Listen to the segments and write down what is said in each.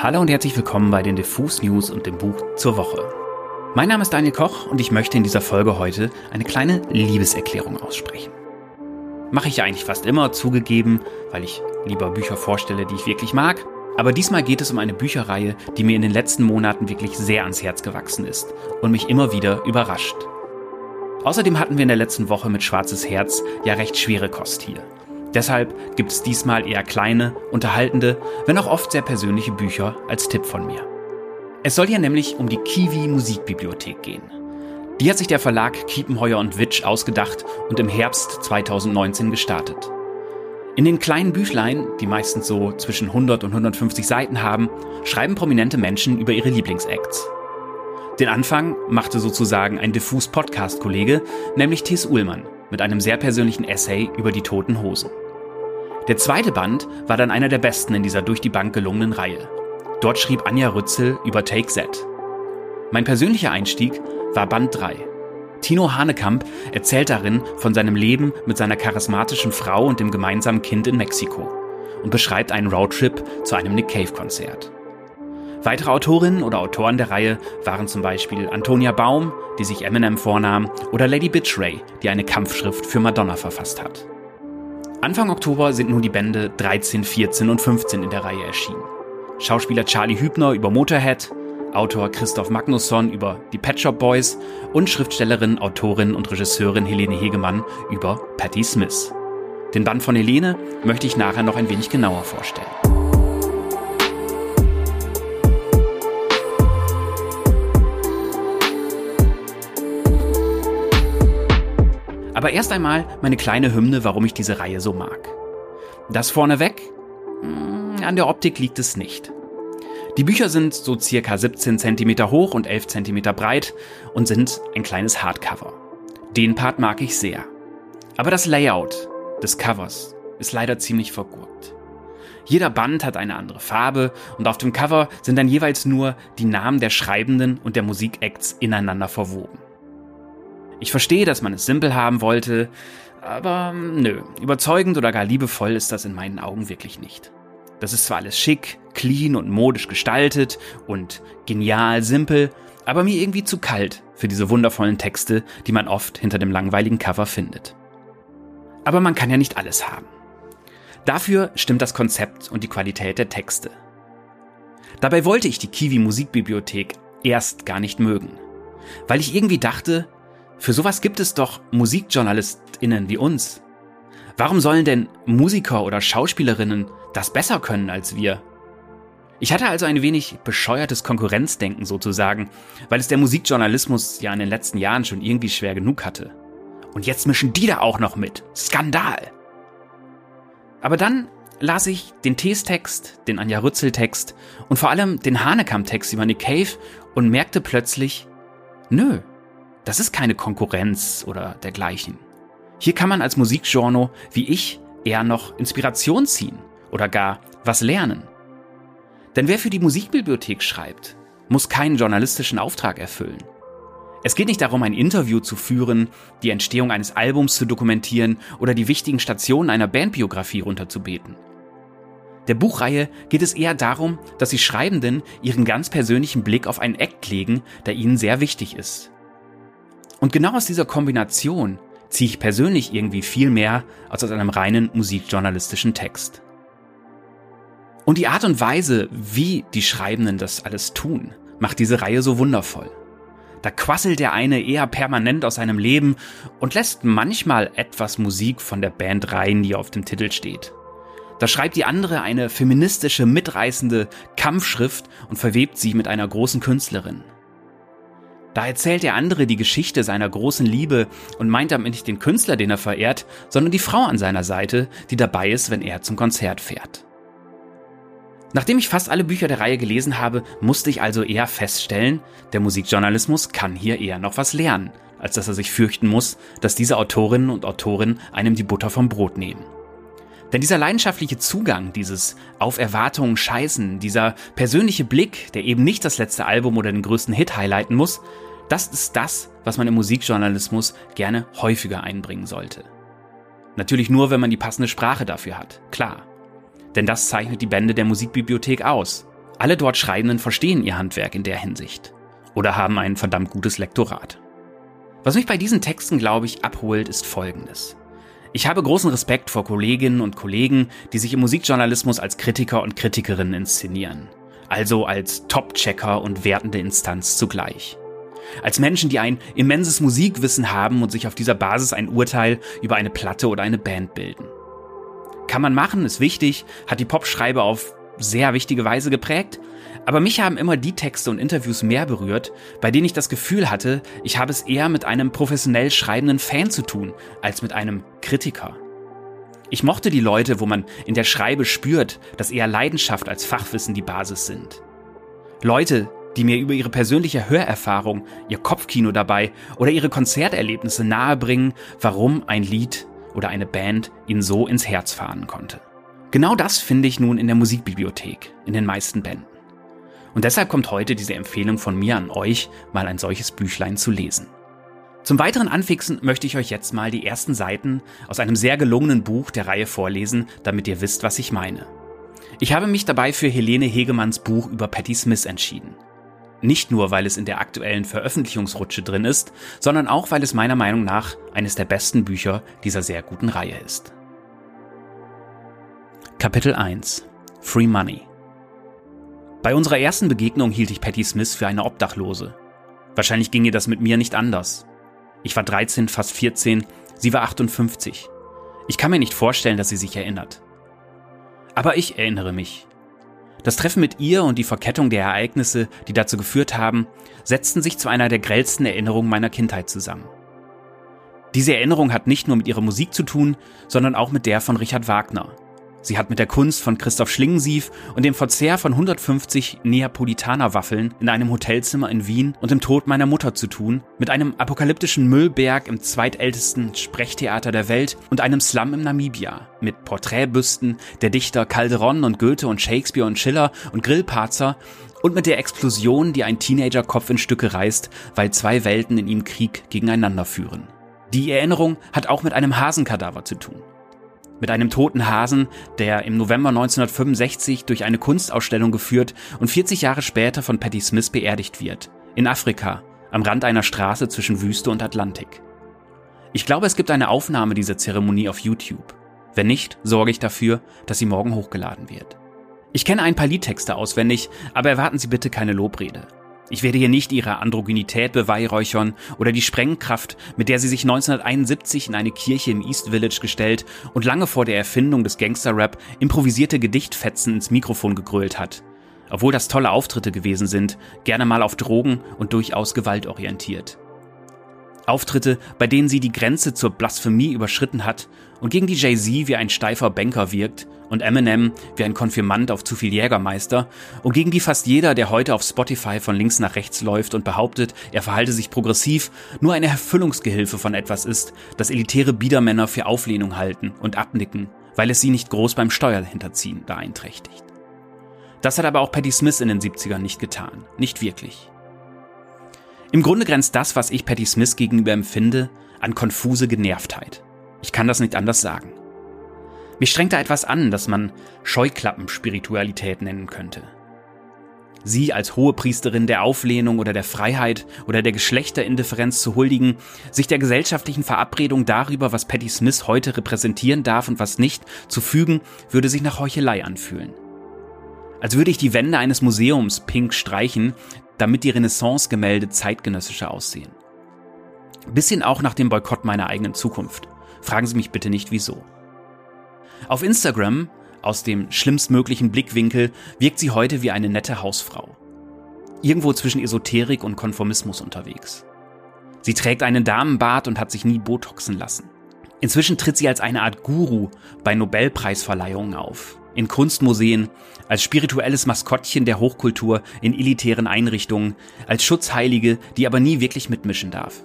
Hallo und herzlich willkommen bei den Diffus News und dem Buch zur Woche. Mein Name ist Daniel Koch und ich möchte in dieser Folge heute eine kleine Liebeserklärung aussprechen. Mache ich ja eigentlich fast immer, zugegeben, weil ich lieber Bücher vorstelle, die ich wirklich mag. Aber diesmal geht es um eine Bücherreihe, die mir in den letzten Monaten wirklich sehr ans Herz gewachsen ist und mich immer wieder überrascht. Außerdem hatten wir in der letzten Woche mit Schwarzes Herz ja recht schwere Kost hier. Deshalb gibt es diesmal eher kleine, unterhaltende, wenn auch oft sehr persönliche Bücher als Tipp von mir. Es soll hier nämlich um die Kiwi Musikbibliothek gehen. Die hat sich der Verlag Kiepenheuer und Witsch ausgedacht und im Herbst 2019 gestartet. In den kleinen Büchlein, die meistens so zwischen 100 und 150 Seiten haben, schreiben prominente Menschen über ihre Lieblingsacts. Den Anfang machte sozusagen ein diffus Podcast-Kollege, nämlich Thies Uhlmann, mit einem sehr persönlichen Essay über die toten Hosen. Der zweite Band war dann einer der besten in dieser durch die Bank gelungenen Reihe. Dort schrieb Anja Rützel über Take Z. Mein persönlicher Einstieg war Band 3. Tino Hanekamp erzählt darin von seinem Leben mit seiner charismatischen Frau und dem gemeinsamen Kind in Mexiko und beschreibt einen Roadtrip zu einem Nick Cave Konzert. Weitere Autorinnen oder Autoren der Reihe waren zum Beispiel Antonia Baum, die sich Eminem vornahm, oder Lady Bitch Ray, die eine Kampfschrift für Madonna verfasst hat. Anfang Oktober sind nun die Bände 13, 14 und 15 in der Reihe erschienen. Schauspieler Charlie Hübner über Motorhead, Autor Christoph Magnusson über die Pet Shop Boys und Schriftstellerin, Autorin und Regisseurin Helene Hegemann über Patti Smith. Den Band von Helene möchte ich nachher noch ein wenig genauer vorstellen. Aber erst einmal meine kleine Hymne, warum ich diese Reihe so mag. Das vorneweg? Hm, an der Optik liegt es nicht. Die Bücher sind so circa 17 cm hoch und 11 cm breit und sind ein kleines Hardcover. Den Part mag ich sehr. Aber das Layout des Covers ist leider ziemlich vergurkt. Jeder Band hat eine andere Farbe und auf dem Cover sind dann jeweils nur die Namen der Schreibenden und der Musikacts ineinander verwoben. Ich verstehe, dass man es simpel haben wollte, aber nö, überzeugend oder gar liebevoll ist das in meinen Augen wirklich nicht. Das ist zwar alles schick, clean und modisch gestaltet und genial simpel, aber mir irgendwie zu kalt für diese wundervollen Texte, die man oft hinter dem langweiligen Cover findet. Aber man kann ja nicht alles haben. Dafür stimmt das Konzept und die Qualität der Texte. Dabei wollte ich die Kiwi Musikbibliothek erst gar nicht mögen, weil ich irgendwie dachte, für sowas gibt es doch MusikjournalistInnen wie uns. Warum sollen denn Musiker oder Schauspielerinnen das besser können als wir? Ich hatte also ein wenig bescheuertes Konkurrenzdenken sozusagen, weil es der Musikjournalismus ja in den letzten Jahren schon irgendwie schwer genug hatte. Und jetzt mischen die da auch noch mit. Skandal! Aber dann las ich den Tees-Text, den Anja Rützel-Text und vor allem den Hanekamp-Text über Nick Cave und merkte plötzlich, nö, das ist keine Konkurrenz oder dergleichen. Hier kann man als Musikjourno wie ich eher noch Inspiration ziehen oder gar was lernen. Denn wer für die Musikbibliothek schreibt, muss keinen journalistischen Auftrag erfüllen. Es geht nicht darum, ein Interview zu führen, die Entstehung eines Albums zu dokumentieren oder die wichtigen Stationen einer Bandbiografie runterzubeten. Der Buchreihe geht es eher darum, dass die Schreibenden ihren ganz persönlichen Blick auf einen Act legen, der ihnen sehr wichtig ist. Und genau aus dieser Kombination ziehe ich persönlich irgendwie viel mehr als aus einem reinen musikjournalistischen Text. Und die Art und Weise, wie die Schreibenden das alles tun, macht diese Reihe so wundervoll. Da quasselt der eine eher permanent aus seinem Leben und lässt manchmal etwas Musik von der Band rein, die auf dem Titel steht. Da schreibt die andere eine feministische, mitreißende Kampfschrift und verwebt sie mit einer großen Künstlerin. Da erzählt der andere die Geschichte seiner großen Liebe und meint damit nicht den Künstler, den er verehrt, sondern die Frau an seiner Seite, die dabei ist, wenn er zum Konzert fährt. Nachdem ich fast alle Bücher der Reihe gelesen habe, musste ich also eher feststellen, der Musikjournalismus kann hier eher noch was lernen, als dass er sich fürchten muss, dass diese Autorinnen und Autoren einem die Butter vom Brot nehmen. Denn dieser leidenschaftliche Zugang, dieses auf Erwartungen scheißen, dieser persönliche Blick, der eben nicht das letzte Album oder den größten Hit highlighten muss, das ist das, was man im Musikjournalismus gerne häufiger einbringen sollte. Natürlich nur, wenn man die passende Sprache dafür hat, klar. Denn das zeichnet die Bände der Musikbibliothek aus. Alle dort Schreibenden verstehen ihr Handwerk in der Hinsicht. Oder haben ein verdammt gutes Lektorat. Was mich bei diesen Texten, glaube ich, abholt, ist Folgendes. Ich habe großen Respekt vor Kolleginnen und Kollegen, die sich im Musikjournalismus als Kritiker und Kritikerinnen inszenieren. Also als Top-Checker und wertende Instanz zugleich. Als Menschen, die ein immenses Musikwissen haben und sich auf dieser Basis ein Urteil über eine Platte oder eine Band bilden. Kann man machen, ist wichtig, hat die Popschreibe auf sehr wichtige Weise geprägt, aber mich haben immer die Texte und Interviews mehr berührt, bei denen ich das Gefühl hatte, ich habe es eher mit einem professionell schreibenden Fan zu tun, als mit einem Kritiker. Ich mochte die Leute, wo man in der Schreibe spürt, dass eher Leidenschaft als Fachwissen die Basis sind. Leute, die mir über ihre persönliche Hörerfahrung, ihr Kopfkino dabei oder ihre Konzerterlebnisse nahebringen, warum ein Lied oder eine Band ihnen so ins Herz fahren konnte. Genau das finde ich nun in der Musikbibliothek, in den meisten Bänden. Und deshalb kommt heute diese Empfehlung von mir an euch, mal ein solches Büchlein zu lesen. Zum weiteren Anfixen möchte ich euch jetzt mal die ersten Seiten aus einem sehr gelungenen Buch der Reihe vorlesen, damit ihr wisst, was ich meine. Ich habe mich dabei für Helene Hegemanns Buch über Patti Smith entschieden. Nicht nur, weil es in der aktuellen Veröffentlichungsrutsche drin ist, sondern auch, weil es meiner Meinung nach eines der besten Bücher dieser sehr guten Reihe ist. Kapitel 1 Free Money Bei unserer ersten Begegnung hielt ich Patti Smith für eine Obdachlose. Wahrscheinlich ging ihr das mit mir nicht anders. Ich war 13, fast 14, sie war 58. Ich kann mir nicht vorstellen, dass sie sich erinnert. Aber ich erinnere mich. Das Treffen mit ihr und die Verkettung der Ereignisse, die dazu geführt haben, setzten sich zu einer der grellsten Erinnerungen meiner Kindheit zusammen. Diese Erinnerung hat nicht nur mit ihrer Musik zu tun, sondern auch mit der von Richard Wagner, Sie hat mit der Kunst von Christoph Schlingensief und dem Verzehr von 150 Neapolitaner-Waffeln in einem Hotelzimmer in Wien und dem Tod meiner Mutter zu tun, mit einem apokalyptischen Müllberg im zweitältesten Sprechtheater der Welt und einem Slum im Namibia, mit Porträtbüsten der Dichter Calderon und Goethe und Shakespeare und Schiller und Grillparzer und mit der Explosion, die ein Teenager-Kopf in Stücke reißt, weil zwei Welten in ihm Krieg gegeneinander führen. Die Erinnerung hat auch mit einem Hasenkadaver zu tun. Mit einem toten Hasen, der im November 1965 durch eine Kunstausstellung geführt und 40 Jahre später von Patti Smith beerdigt wird. In Afrika, am Rand einer Straße zwischen Wüste und Atlantik. Ich glaube, es gibt eine Aufnahme dieser Zeremonie auf YouTube. Wenn nicht, sorge ich dafür, dass sie morgen hochgeladen wird. Ich kenne ein paar Liedtexte auswendig, aber erwarten Sie bitte keine Lobrede. Ich werde hier nicht ihre Androgynität beweihräuchern oder die Sprengkraft, mit der sie sich 1971 in eine Kirche im East Village gestellt und lange vor der Erfindung des Gangster-Rap improvisierte Gedichtfetzen ins Mikrofon gegrölt hat. Obwohl das tolle Auftritte gewesen sind, gerne mal auf Drogen und durchaus gewaltorientiert. Auftritte, bei denen sie die Grenze zur Blasphemie überschritten hat und gegen die Jay-Z wie ein steifer Banker wirkt und Eminem wie ein Konfirmand auf zu viel Jägermeister und gegen die fast jeder, der heute auf Spotify von links nach rechts läuft und behauptet, er verhalte sich progressiv, nur eine Erfüllungsgehilfe von etwas ist, das elitäre Biedermänner für Auflehnung halten und abnicken, weil es sie nicht groß beim Steuerhinterziehen beeinträchtigt. Das hat aber auch Patti Smith in den 70ern nicht getan. Nicht wirklich. Im Grunde grenzt das, was ich Patti Smith gegenüber empfinde, an konfuse Genervtheit. Ich kann das nicht anders sagen. Mich strengt da etwas an, das man Scheuklappenspiritualität nennen könnte. Sie als hohe Priesterin der Auflehnung oder der Freiheit oder der Geschlechterindifferenz zu huldigen, sich der gesellschaftlichen Verabredung darüber, was Patti Smith heute repräsentieren darf und was nicht, zu fügen, würde sich nach Heuchelei anfühlen. Als würde ich die Wände eines Museums pink streichen, damit die Renaissance-Gemälde zeitgenössischer aussehen. Bisschen auch nach dem Boykott meiner eigenen Zukunft. Fragen Sie mich bitte nicht wieso. Auf Instagram, aus dem schlimmstmöglichen Blickwinkel, wirkt sie heute wie eine nette Hausfrau. Irgendwo zwischen Esoterik und Konformismus unterwegs. Sie trägt einen Damenbart und hat sich nie botoxen lassen. Inzwischen tritt sie als eine Art Guru bei Nobelpreisverleihungen auf, in Kunstmuseen, als spirituelles Maskottchen der Hochkultur in elitären Einrichtungen, als Schutzheilige, die aber nie wirklich mitmischen darf.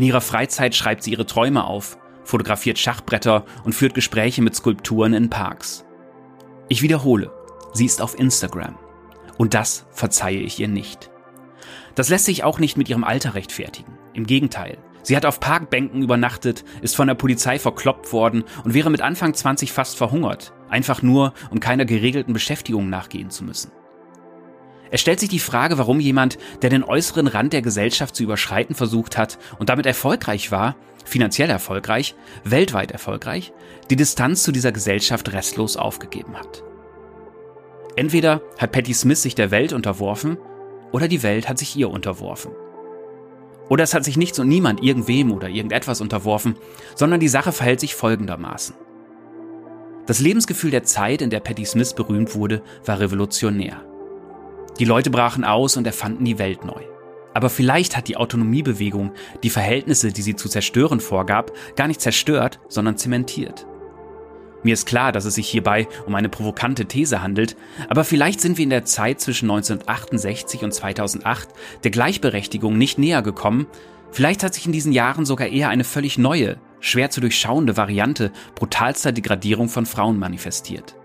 In ihrer Freizeit schreibt sie ihre Träume auf fotografiert Schachbretter und führt Gespräche mit Skulpturen in Parks. Ich wiederhole, sie ist auf Instagram. Und das verzeihe ich ihr nicht. Das lässt sich auch nicht mit ihrem Alter rechtfertigen. Im Gegenteil. Sie hat auf Parkbänken übernachtet, ist von der Polizei verkloppt worden und wäre mit Anfang 20 fast verhungert. Einfach nur, um keiner geregelten Beschäftigung nachgehen zu müssen. Er stellt sich die Frage, warum jemand, der den äußeren Rand der Gesellschaft zu überschreiten versucht hat und damit erfolgreich war, finanziell erfolgreich, weltweit erfolgreich, die Distanz zu dieser Gesellschaft restlos aufgegeben hat. Entweder hat Patty Smith sich der Welt unterworfen oder die Welt hat sich ihr unterworfen. Oder es hat sich nichts und niemand irgendwem oder irgendetwas unterworfen, sondern die Sache verhält sich folgendermaßen. Das Lebensgefühl der Zeit, in der Patty Smith berühmt wurde, war revolutionär. Die Leute brachen aus und erfanden die Welt neu. Aber vielleicht hat die Autonomiebewegung die Verhältnisse, die sie zu zerstören vorgab, gar nicht zerstört, sondern zementiert. Mir ist klar, dass es sich hierbei um eine provokante These handelt, aber vielleicht sind wir in der Zeit zwischen 1968 und 2008 der Gleichberechtigung nicht näher gekommen, vielleicht hat sich in diesen Jahren sogar eher eine völlig neue, schwer zu durchschauende Variante brutalster Degradierung von Frauen manifestiert.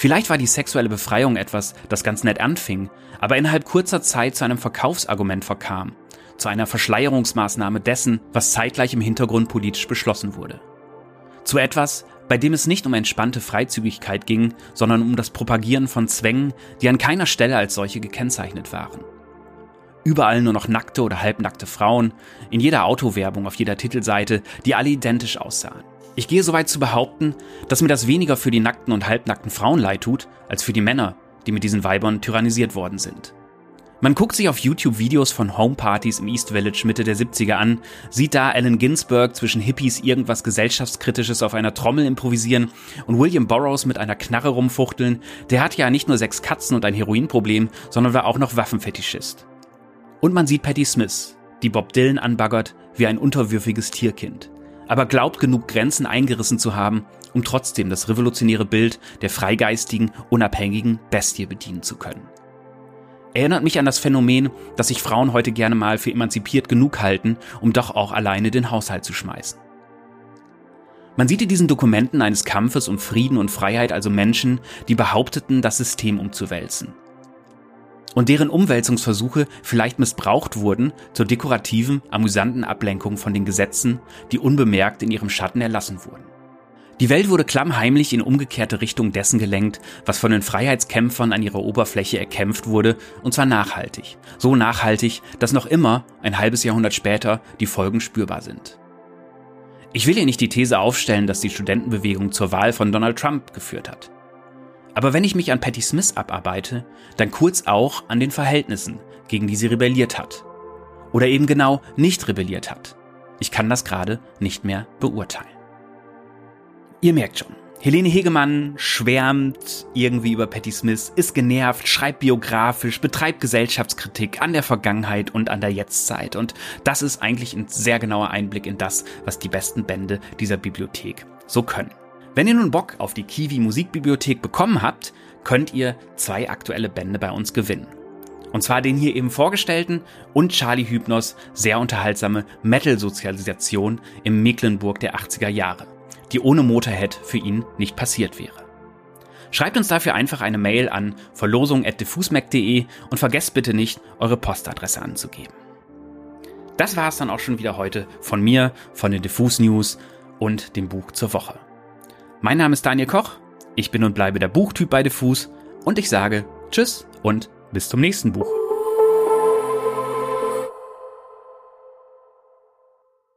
Vielleicht war die sexuelle Befreiung etwas, das ganz nett anfing, aber innerhalb kurzer Zeit zu einem Verkaufsargument verkam, zu einer Verschleierungsmaßnahme dessen, was zeitgleich im Hintergrund politisch beschlossen wurde. Zu etwas, bei dem es nicht um entspannte Freizügigkeit ging, sondern um das Propagieren von Zwängen, die an keiner Stelle als solche gekennzeichnet waren. Überall nur noch nackte oder halbnackte Frauen, in jeder Autowerbung, auf jeder Titelseite, die alle identisch aussahen. Ich gehe so weit zu behaupten, dass mir das weniger für die nackten und halbnackten Frauen leid tut, als für die Männer, die mit diesen Weibern tyrannisiert worden sind. Man guckt sich auf YouTube Videos von Homepartys im East Village Mitte der 70er an, sieht da Allen Ginsberg zwischen Hippies irgendwas gesellschaftskritisches auf einer Trommel improvisieren und William Burroughs mit einer Knarre rumfuchteln. Der hat ja nicht nur sechs Katzen und ein Heroinproblem, sondern war auch noch Waffenfetischist. Und man sieht Patti Smith, die Bob Dylan anbaggert wie ein unterwürfiges Tierkind, aber glaubt genug Grenzen eingerissen zu haben, um trotzdem das revolutionäre Bild der freigeistigen, unabhängigen Bestie bedienen zu können. Erinnert mich an das Phänomen, dass sich Frauen heute gerne mal für emanzipiert genug halten, um doch auch alleine den Haushalt zu schmeißen. Man sieht in diesen Dokumenten eines Kampfes um Frieden und Freiheit also Menschen, die behaupteten, das System umzuwälzen. Und deren Umwälzungsversuche vielleicht missbraucht wurden zur dekorativen, amüsanten Ablenkung von den Gesetzen, die unbemerkt in ihrem Schatten erlassen wurden. Die Welt wurde klammheimlich in umgekehrte Richtung dessen gelenkt, was von den Freiheitskämpfern an ihrer Oberfläche erkämpft wurde, und zwar nachhaltig. So nachhaltig, dass noch immer, ein halbes Jahrhundert später, die Folgen spürbar sind. Ich will hier nicht die These aufstellen, dass die Studentenbewegung zur Wahl von Donald Trump geführt hat. Aber wenn ich mich an Patti Smith abarbeite, dann kurz auch an den Verhältnissen, gegen die sie rebelliert hat. Oder eben genau nicht rebelliert hat. Ich kann das gerade nicht mehr beurteilen. Ihr merkt schon. Helene Hegemann schwärmt irgendwie über Patti Smith, ist genervt, schreibt biografisch, betreibt Gesellschaftskritik an der Vergangenheit und an der Jetztzeit. Und das ist eigentlich ein sehr genauer Einblick in das, was die besten Bände dieser Bibliothek so können. Wenn ihr nun Bock auf die Kiwi Musikbibliothek bekommen habt, könnt ihr zwei aktuelle Bände bei uns gewinnen. Und zwar den hier eben vorgestellten und Charlie Hypnos sehr unterhaltsame Metal-Sozialisation im Mecklenburg der 80er Jahre die ohne Motorhead für ihn nicht passiert wäre. Schreibt uns dafür einfach eine Mail an verlosung.diffusmac.de und vergesst bitte nicht, eure Postadresse anzugeben. Das war es dann auch schon wieder heute von mir, von den Diffus News und dem Buch zur Woche. Mein Name ist Daniel Koch, ich bin und bleibe der Buchtyp bei Diffus und ich sage Tschüss und bis zum nächsten Buch.